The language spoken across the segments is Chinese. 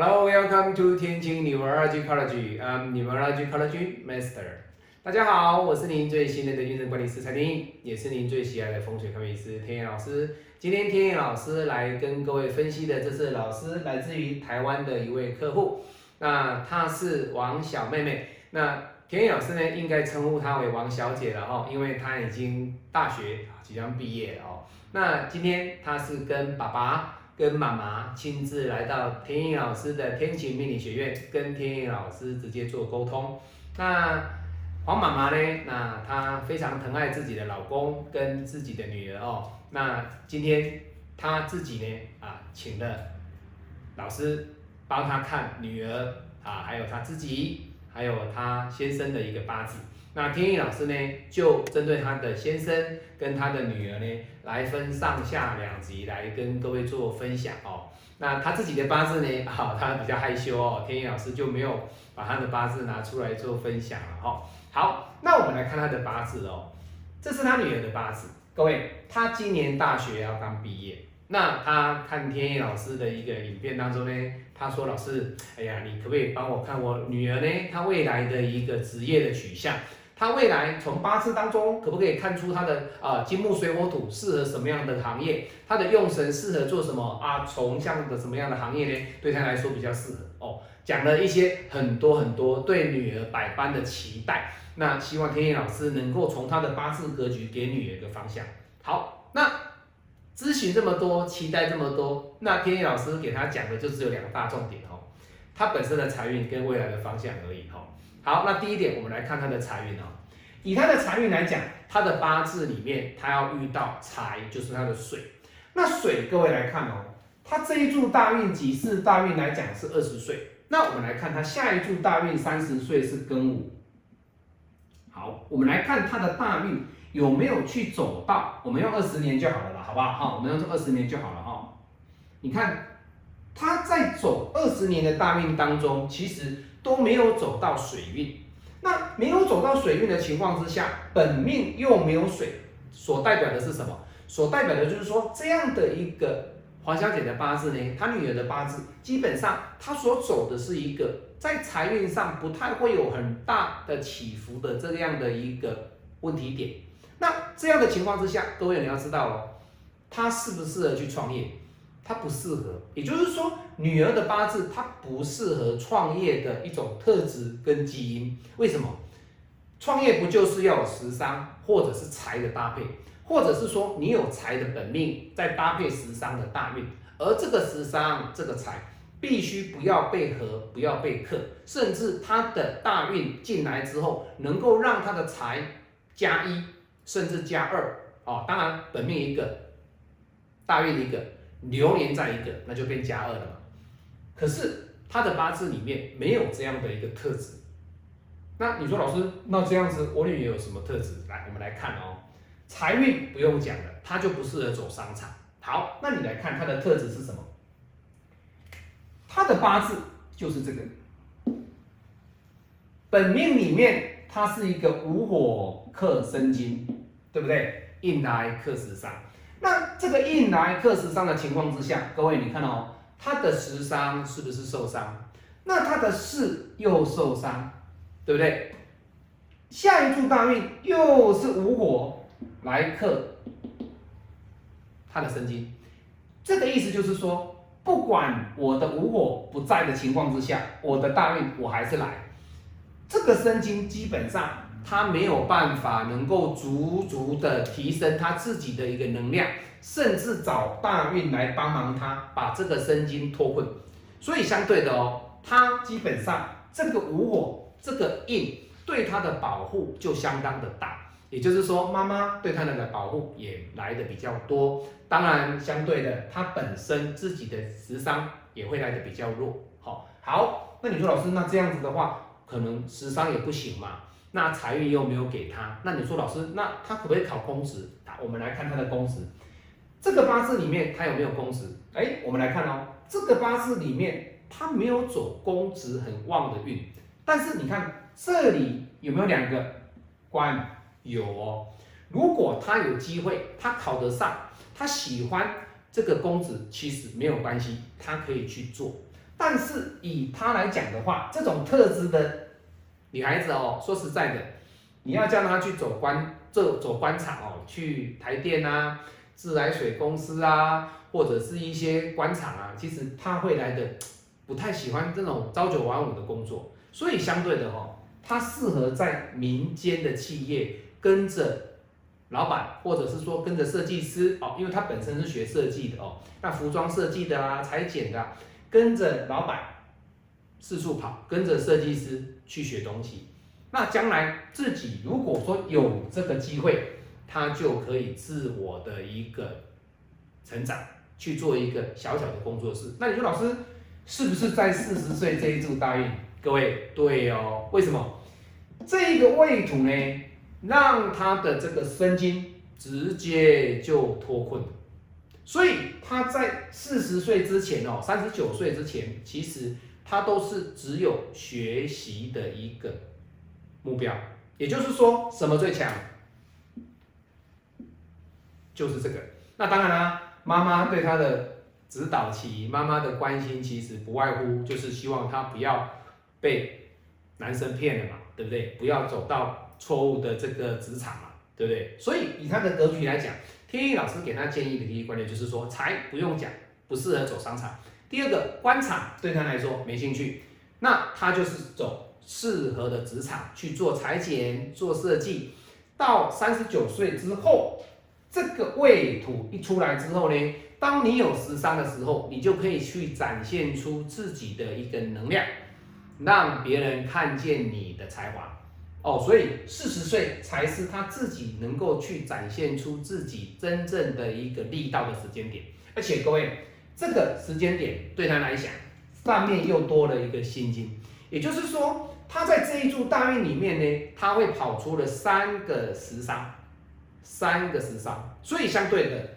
Hello, welcome to 天津 Numerology College. I'm Numerology College Master. 大家好，我是您最信任的运势管理师蔡天也是您最喜爱的风水看运师天野老师。今天天野老师来跟各位分析的，这是老师来自于台湾的一位客户，那她是王小妹妹。那天野老师呢，应该称呼她为王小姐了哦，因为她已经大学即将毕业了哦。那今天她是跟爸爸。跟妈妈亲自来到天意老师的天晴命理学院，跟天意老师直接做沟通。那黄妈妈呢？那她非常疼爱自己的老公跟自己的女儿哦。那今天她自己呢啊，请了老师帮她看女儿啊，还有她自己，还有她先生的一个八字。那天意老师呢，就针对他的先生跟他的女儿呢，来分上下两集来跟各位做分享哦。那他自己的八字呢，好，他比较害羞哦，天意老师就没有把他的八字拿出来做分享了哈。好，那我们来看他的八字哦，这是他女儿的八字，各位，他今年大学要刚毕业，那他看天意老师的一个影片当中呢，他说老师，哎呀，你可不可以帮我看我女儿呢，她未来的一个职业的取向？他未来从八字当中可不可以看出他的啊金木水火土适合什么样的行业？他的用神适合做什么啊？从向的什么样的行业呢？对他来说比较适合哦。讲了一些很多很多对女儿百般的期待，那希望天野老师能够从他的八字格局给女儿一个方向。好，那咨询这么多，期待这么多，那天野老师给他讲的就只有两大重点哦，他本身的财运跟未来的方向而已哈。好，那第一点，我们来看他的财运哦。以他的财运来讲，他的八字里面，他要遇到财，就是他的水。那水，各位来看哦，他这一柱大运几世大运来讲是二十岁。那我们来看他下一柱大运三十岁是庚午。好，我们来看他的大运有没有去走到，我们用二十年就好了啦，好不好？好，我们用二十年就好了哈。你看他在走二十年的大运当中，其实。都没有走到水运，那没有走到水运的情况之下，本命又没有水，所代表的是什么？所代表的就是说，这样的一个黄小姐的八字呢，她女儿的八字，基本上她所走的是一个在财运上不太会有很大的起伏的这样的一个问题点。那这样的情况之下，各位你要知道哦，她适不适合去创业？她不适合，也就是说，女儿的八字她不适合创业的一种特质跟基因。为什么？创业不就是要有食伤或者是财的搭配，或者是说你有财的本命再搭配食伤的大运，而这个食伤这个财必须不要被合，不要被克，甚至他的大运进来之后，能够让他的财加一，甚至加二。哦，当然本命一个，大运一个。流年在一个，那就变加二了嘛。可是他的八字里面没有这样的一个特质。那你说老师，那这样子我女儿有什么特质？来，我们来看哦。财运不用讲了，他就不适合走商场。好，那你来看他的特质是什么？他的八字就是这个，本命里面他是一个午火克生金，对不对？印来克时伤。那这个印来克食伤的情况之下，各位你看哦，他的食伤是不是受伤？那他的事又受伤，对不对？下一柱大运又是无火来克他的神经，这个意思就是说，不管我的无火不在的情况之下，我的大运我还是来。这个生金基本上。他没有办法能够足足的提升他自己的一个能量，甚至找大运来帮忙他把这个生金脱困，所以相对的哦，他基本上这个无火这个印对他的保护就相当的大，也就是说妈妈对他的保护也来的比较多，当然相对的他本身自己的食伤也会来的比较弱。好，好，那你说老师那这样子的话，可能食伤也不行嘛？那财运又没有给他，那你说老师，那他可不可以考公职？我们来看他的公职，这个八字里面他有没有公职？哎，我们来看哦，这个八字里面他没有走公职很旺的运，但是你看这里有没有两个官？有哦。如果他有机会，他考得上，他喜欢这个公职，其实没有关系，他可以去做。但是以他来讲的话，这种特质的女孩子哦，说实在的，你要叫她去走官，走走官场哦，去台电啊、自来水公司啊，或者是一些官场啊，其实她会来的不太喜欢这种朝九晚五的工作，所以相对的哦，她适合在民间的企业跟着。老板，或者是说跟着设计师哦，因为他本身是学设计的哦，那服装设计的啊，裁剪的，跟着老板四处跑，跟着设计师去学东西。那将来自己如果说有这个机会，他就可以自我的一个成长，去做一个小小的工作室。那你说老师是不是在四十岁这一柱大运？各位，对哦，为什么这个位土呢？让他的这个身金直接就脱困，所以他在四十岁之前哦，三十九岁之前，其实他都是只有学习的一个目标。也就是说，什么最强？就是这个。那当然啦，妈妈对他的指导期，妈妈的关心，其实不外乎就是希望他不要被男生骗了嘛，对不对？不要走到。错误的这个职场嘛，对不对？所以以他的格局来讲，天意老师给他建议的第一观点就是说，财不用讲，不适合走商场。第二个，官场对他来说没兴趣，那他就是走适合的职场去做裁剪、做设计。到三十九岁之后，这个位土一出来之后呢，当你有时商的时候，你就可以去展现出自己的一个能量，让别人看见你的才华。哦，所以四十岁才是他自己能够去展现出自己真正的一个力道的时间点，而且各位，这个时间点对他来讲，上面又多了一个心经，也就是说，他在这一柱大运里面呢，他会跑出了三个时伤，三个时伤，所以相对的，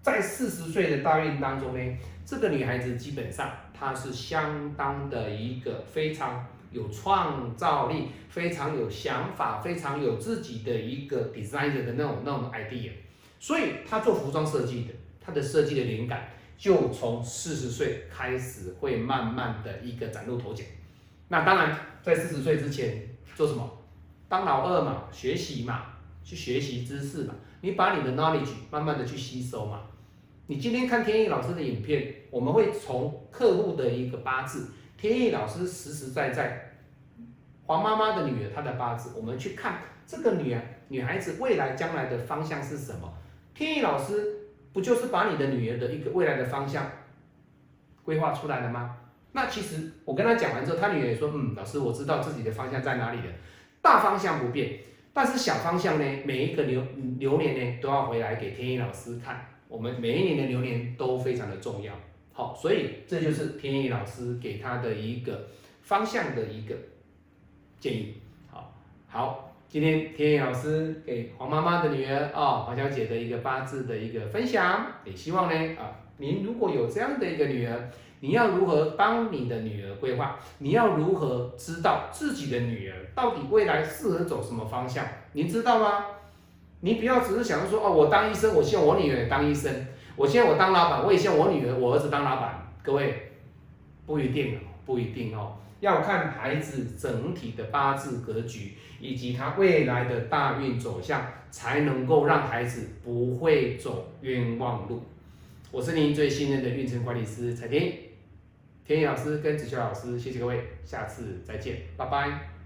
在四十岁的大运当中呢，这个女孩子基本上她是相当的一个非常。有创造力，非常有想法，非常有自己的一个 designer 的那种那种 idea，所以她做服装设计的，她的设计的灵感就从四十岁开始会慢慢的一个崭露头角。那当然，在四十岁之前做什么？当老二嘛，学习嘛，去学习知识嘛，你把你的 knowledge 慢慢的去吸收嘛。你今天看天意老师的影片，我们会从客户的一个八字。天意老师实实在在，黄妈妈的女儿，她的八字，我们去看这个女儿女孩子未来将来的方向是什么？天意老师不就是把你的女儿的一个未来的方向规划出来了吗？那其实我跟她讲完之后，她女儿也说，嗯，老师我知道自己的方向在哪里了，大方向不变，但是小方向呢，每一个流流年呢都要回来给天意老师看，我们每一年的流年都非常的重要。好，所以这就是天意老师给他的一个方向的一个建议。好，好，今天天野老师给黄妈妈的女儿啊，黄小姐的一个八字的一个分享，也希望呢啊，您如果有这样的一个女儿，你要如何帮你的女儿规划？你要如何知道自己的女儿到底未来适合走什么方向？您知道吗？你不要只是想着说哦，我当医生，我希望我女儿当医生。我希望我当老板，我也希望我女儿、我儿子当老板。各位，不一定，不一定哦，要看孩子整体的八字格局以及他未来的大运走向，才能够让孩子不会走冤枉路。我是您最信任的运程管理师彩天，天意老师跟子秋老师，谢谢各位，下次再见，拜拜。